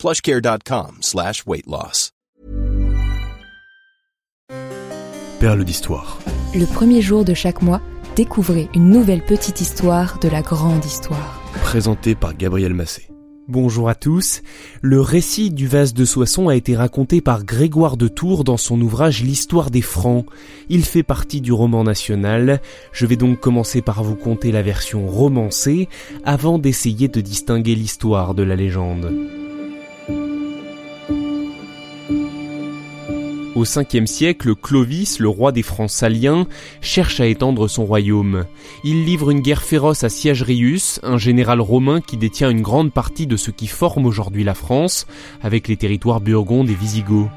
plushcare.com slash weight loss. Perle d'histoire. Le premier jour de chaque mois, découvrez une nouvelle petite histoire de la grande histoire. Présenté par Gabriel Massé. Bonjour à tous. Le récit du vase de Soissons a été raconté par Grégoire de Tours dans son ouvrage L'histoire des Francs. Il fait partie du roman national. Je vais donc commencer par vous conter la version romancée avant d'essayer de distinguer l'histoire de la légende. Au 5 siècle, Clovis, le roi des Francs saliens, cherche à étendre son royaume. Il livre une guerre féroce à Siagrius, un général romain qui détient une grande partie de ce qui forme aujourd'hui la France, avec les territoires burgondes et visigoths.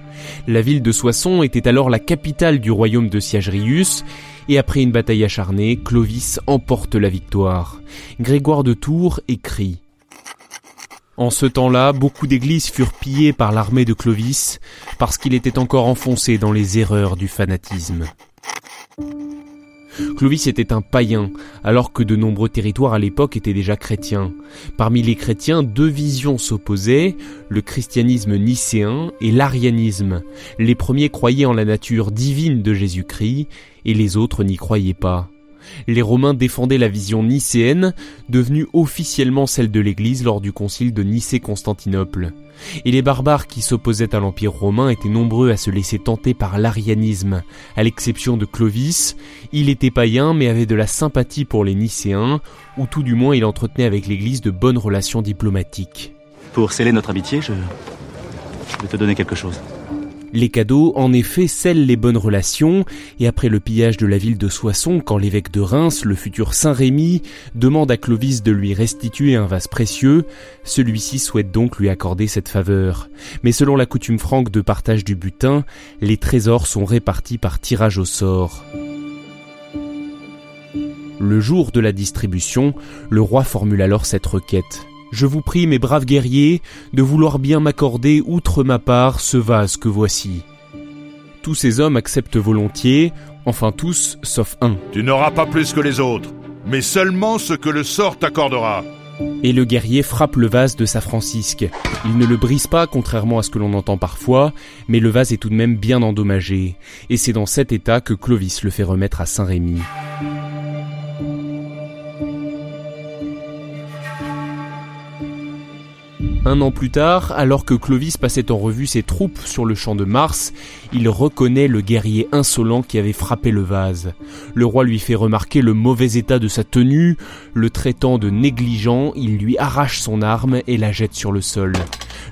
La ville de Soissons était alors la capitale du royaume de Siagrius, et après une bataille acharnée, Clovis emporte la victoire. Grégoire de Tours écrit en ce temps-là, beaucoup d'églises furent pillées par l'armée de Clovis parce qu'il était encore enfoncé dans les erreurs du fanatisme. Clovis était un païen, alors que de nombreux territoires à l'époque étaient déjà chrétiens. Parmi les chrétiens, deux visions s'opposaient, le christianisme nicéen et l'arianisme. Les premiers croyaient en la nature divine de Jésus-Christ, et les autres n'y croyaient pas. Les Romains défendaient la vision nicéenne, devenue officiellement celle de l'Église lors du concile de Nicée-Constantinople. Et les barbares qui s'opposaient à l'Empire romain étaient nombreux à se laisser tenter par l'arianisme. À l'exception de Clovis, il était païen mais avait de la sympathie pour les Nicéens, ou tout du moins il entretenait avec l'Église de bonnes relations diplomatiques. Pour sceller notre amitié, je, je vais te donner quelque chose. Les cadeaux, en effet, scellent les bonnes relations, et après le pillage de la ville de Soissons, quand l'évêque de Reims, le futur Saint-Rémy, demande à Clovis de lui restituer un vase précieux, celui-ci souhaite donc lui accorder cette faveur. Mais selon la coutume franque de partage du butin, les trésors sont répartis par tirage au sort. Le jour de la distribution, le roi formule alors cette requête. Je vous prie, mes braves guerriers, de vouloir bien m'accorder, outre ma part, ce vase que voici. Tous ces hommes acceptent volontiers, enfin tous, sauf un. Tu n'auras pas plus que les autres, mais seulement ce que le sort t'accordera. Et le guerrier frappe le vase de sa francisque. Il ne le brise pas, contrairement à ce que l'on entend parfois, mais le vase est tout de même bien endommagé. Et c'est dans cet état que Clovis le fait remettre à Saint-Rémy. Un an plus tard, alors que Clovis passait en revue ses troupes sur le champ de Mars, il reconnaît le guerrier insolent qui avait frappé le vase. Le roi lui fait remarquer le mauvais état de sa tenue, le traitant de négligent, il lui arrache son arme et la jette sur le sol.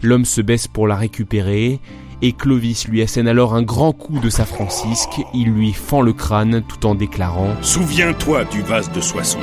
L'homme se baisse pour la récupérer, et Clovis lui assène alors un grand coup de sa francisque, il lui fend le crâne tout en déclarant ⁇ Souviens-toi du vase de Soissons !⁇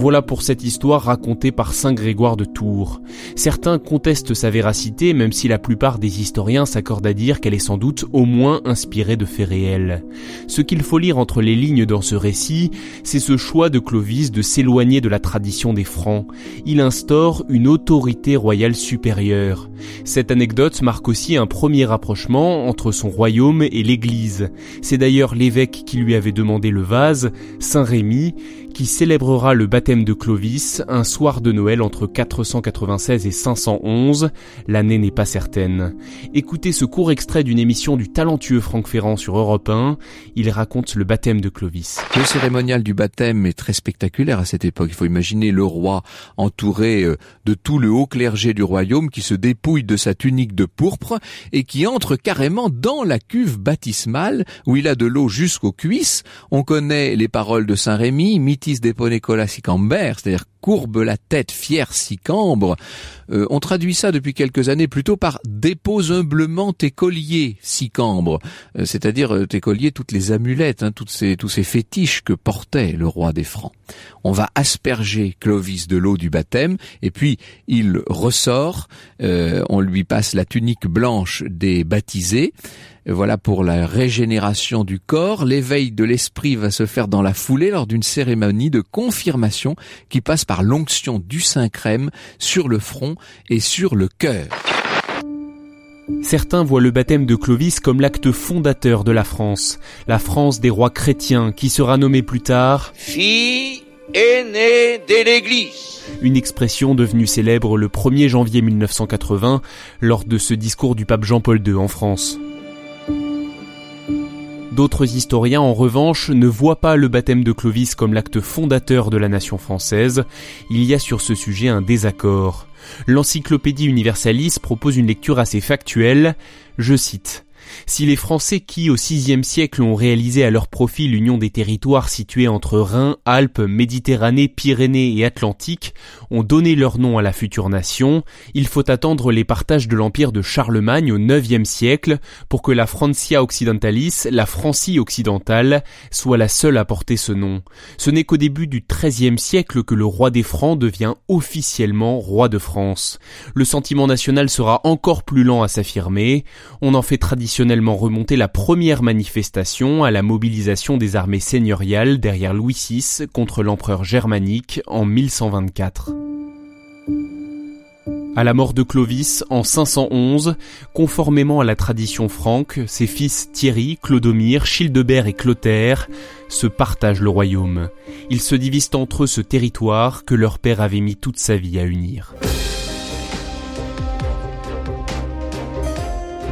Voilà pour cette histoire racontée par Saint Grégoire de Tours. Certains contestent sa véracité, même si la plupart des historiens s'accordent à dire qu'elle est sans doute au moins inspirée de faits réels. Ce qu'il faut lire entre les lignes dans ce récit, c'est ce choix de Clovis de s'éloigner de la tradition des Francs. Il instaure une autorité royale supérieure. Cette anecdote marque aussi un premier rapprochement entre son royaume et l'Église. C'est d'ailleurs l'évêque qui lui avait demandé le vase, Saint Rémy, qui célébrera le baptême de Clovis un soir de Noël entre 496 et 511. L'année n'est pas certaine. Écoutez ce court extrait d'une émission du talentueux Franck Ferrand sur Europe 1. Il raconte le baptême de Clovis. Le cérémonial du baptême est très spectaculaire à cette époque. Il faut imaginer le roi entouré euh, de tout le haut clergé du royaume qui se dépouille de sa tunique de pourpre et qui entre carrément dans la cuve baptismale où il a de l'eau jusqu'aux cuisses. On connaît les paroles de Saint Rémy, Sicamber, c'est-à-dire courbe la tête, fier sicambre. Euh, on traduit ça depuis quelques années plutôt par dépose humblement tes colliers sicambre, euh, c'est-à-dire euh, tes colliers, toutes les amulettes, hein, toutes ces, tous ces fétiches que portait le roi des Francs. On va asperger Clovis de l'eau du baptême et puis il ressort, on lui passe la tunique blanche des baptisés. Voilà pour la régénération du corps. L'éveil de l'esprit va se faire dans la foulée lors d'une cérémonie de confirmation qui passe par l'onction du Saint-Crème sur le front et sur le cœur. Certains voient le baptême de Clovis comme l'acte fondateur de la France, la France des rois chrétiens qui sera nommée plus tard Fille aînée de l'Église. Une expression devenue célèbre le 1er janvier 1980 lors de ce discours du pape Jean-Paul II en France. D'autres historiens, en revanche, ne voient pas le baptême de Clovis comme l'acte fondateur de la nation française. Il y a sur ce sujet un désaccord. L'encyclopédie universalis propose une lecture assez factuelle. Je cite. Si les Français qui, au VIe siècle, ont réalisé à leur profit l'union des territoires situés entre Rhin, Alpes, Méditerranée, Pyrénées et Atlantique, ont donné leur nom à la future nation, il faut attendre les partages de l'empire de Charlemagne au IXe siècle pour que la Francia occidentalis, la Francie occidentale, soit la seule à porter ce nom. Ce n'est qu'au début du XIIIe siècle que le roi des Francs devient officiellement roi de France. Le sentiment national sera encore plus lent à s'affirmer. On en fait remonter la première manifestation à la mobilisation des armées seigneuriales derrière Louis VI contre l'empereur germanique en 1124. À la mort de Clovis en 511, conformément à la tradition franque, ses fils Thierry, Clodomir, Childebert et Clotaire se partagent le royaume. Ils se divisent entre eux ce territoire que leur père avait mis toute sa vie à unir.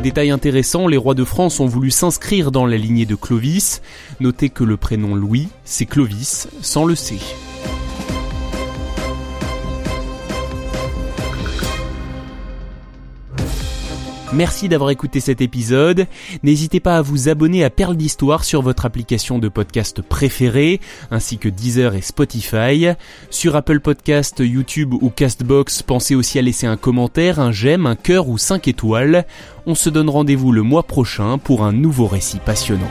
Détail intéressant, les rois de France ont voulu s'inscrire dans la lignée de Clovis. Notez que le prénom Louis, c'est Clovis, sans le C. Merci d'avoir écouté cet épisode. N'hésitez pas à vous abonner à Perle d'Histoire sur votre application de podcast préférée, ainsi que Deezer et Spotify. Sur Apple Podcast, YouTube ou Castbox, pensez aussi à laisser un commentaire, un j'aime, un cœur ou 5 étoiles. On se donne rendez-vous le mois prochain pour un nouveau récit passionnant.